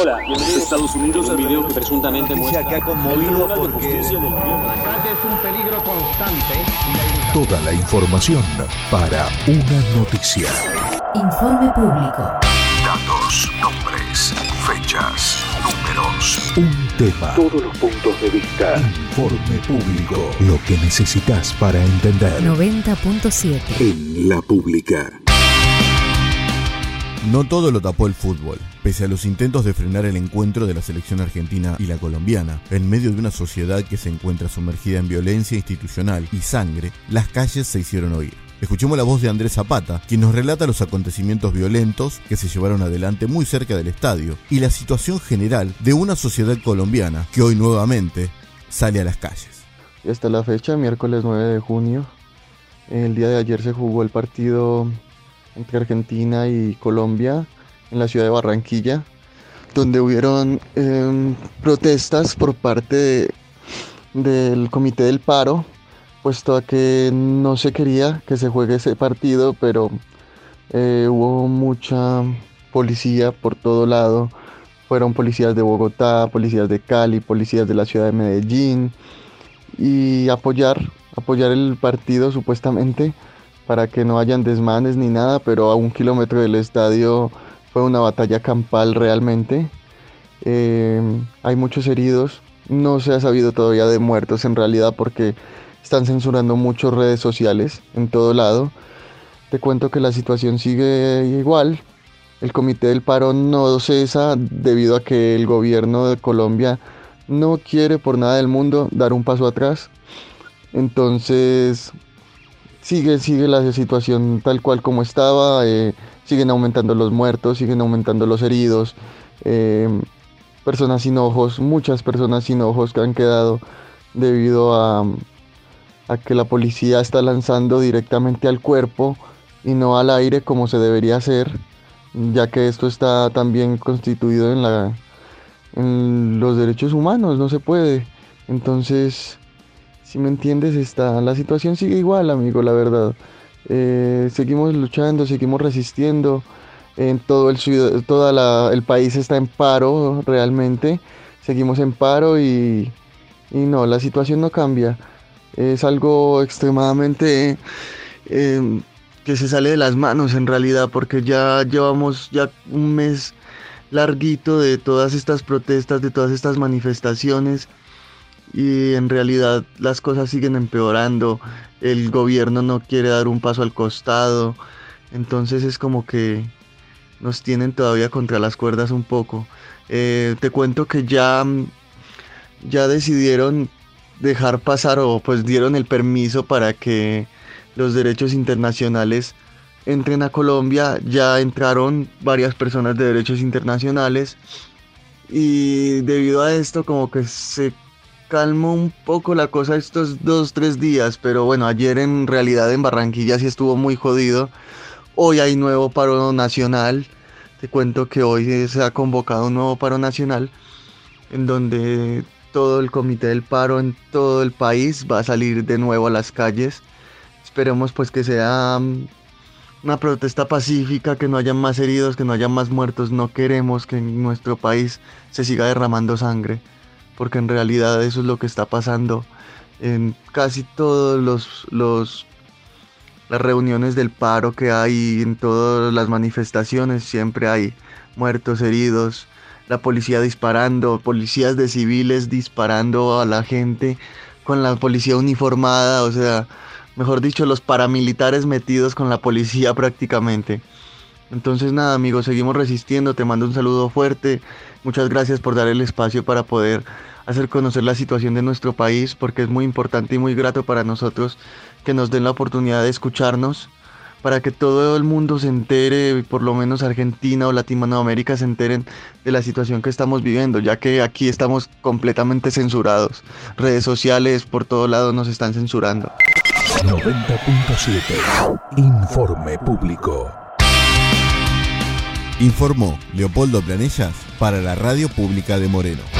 Hola, bienvenidos a Estados Unidos. Un video que presuntamente muestra que ha conmovido porque es un peligro constante. Toda la información para una noticia. Informe público. Datos, nombres, fechas, números. Un tema. Todos los puntos de vista. Informe público. Lo que necesitas para entender. 90.7. En la pública. No todo lo tapó el fútbol, pese a los intentos de frenar el encuentro de la selección argentina y la colombiana. En medio de una sociedad que se encuentra sumergida en violencia institucional y sangre, las calles se hicieron oír. Escuchemos la voz de Andrés Zapata, quien nos relata los acontecimientos violentos que se llevaron adelante muy cerca del estadio y la situación general de una sociedad colombiana que hoy nuevamente sale a las calles. Hasta la fecha, miércoles 9 de junio, el día de ayer se jugó el partido entre Argentina y Colombia en la ciudad de Barranquilla, donde hubieron em, protestas por parte del Comité del Paro, puesto a que no se quería que se juegue ese partido, pero eh, hubo mucha policía por todo lado. Fueron policías de Bogotá, policías de Cali, policías de la ciudad de Medellín y apoyar, apoyar el partido supuestamente para que no hayan desmanes ni nada, pero a un kilómetro del estadio fue una batalla campal realmente. Eh, hay muchos heridos, no se ha sabido todavía de muertos en realidad porque están censurando muchas redes sociales en todo lado. Te cuento que la situación sigue igual. El comité del paro no cesa debido a que el gobierno de Colombia no quiere por nada del mundo dar un paso atrás. Entonces sigue, sigue la situación tal cual como estaba, eh, siguen aumentando los muertos, siguen aumentando los heridos, eh, personas sin ojos, muchas personas sin ojos que han quedado debido a, a que la policía está lanzando directamente al cuerpo y no al aire como se debería hacer, ya que esto está también constituido en, la, en los derechos humanos, no se puede. Entonces, si me entiendes, está, la situación sigue igual, amigo, la verdad. Eh, seguimos luchando, seguimos resistiendo. En todo el, toda el país está en paro realmente. Seguimos en paro y, y no, la situación no cambia. Es algo extremadamente em, que se sale de las manos en realidad porque ya llevamos ya un mes larguito de todas estas protestas, de todas estas manifestaciones y en realidad las cosas siguen empeorando, el gobierno no quiere dar un paso al costado, entonces es como que nos tienen todavía contra las cuerdas un poco. Eh, te cuento que ya, ya decidieron dejar pasar o pues dieron el permiso para que los derechos internacionales entren a Colombia, ya entraron varias personas de derechos internacionales y debido a esto como que se calmó un poco la cosa estos dos, tres días, pero bueno, ayer en realidad en Barranquilla sí estuvo muy jodido. Hoy hay nuevo paro nacional. Te cuento que hoy se ha convocado un nuevo paro nacional en donde todo el comité del paro en todo el país va a salir de nuevo a las calles. Esperemos pues que sea mm, una protesta pacífica, que no haya más heridos, que no haya más muertos. No queremos que en nuestro país se siga derramando sangre porque en realidad eso es lo que está pasando en casi todos los, los las reuniones del paro que hay, en todas las manifestaciones, siempre hay muertos, heridos, la policía disparando, policías de civiles disparando a la gente con la policía uniformada, o sea, mejor dicho, los paramilitares metidos con la policía prácticamente. Entonces nada amigos, seguimos resistiendo, te mando un saludo fuerte, muchas gracias por dar el espacio para poder hacer conocer la situación de nuestro país, porque es muy importante y muy grato para nosotros que nos den la oportunidad de escucharnos, para que todo el mundo se entere, por lo menos Argentina o Latinoamérica se enteren de la situación que estamos viviendo, ya que aquí estamos completamente censurados. Redes sociales por todo lado nos están censurando. 90.7 Informe Público. Informó Leopoldo Planellas para la Radio Pública de Moreno.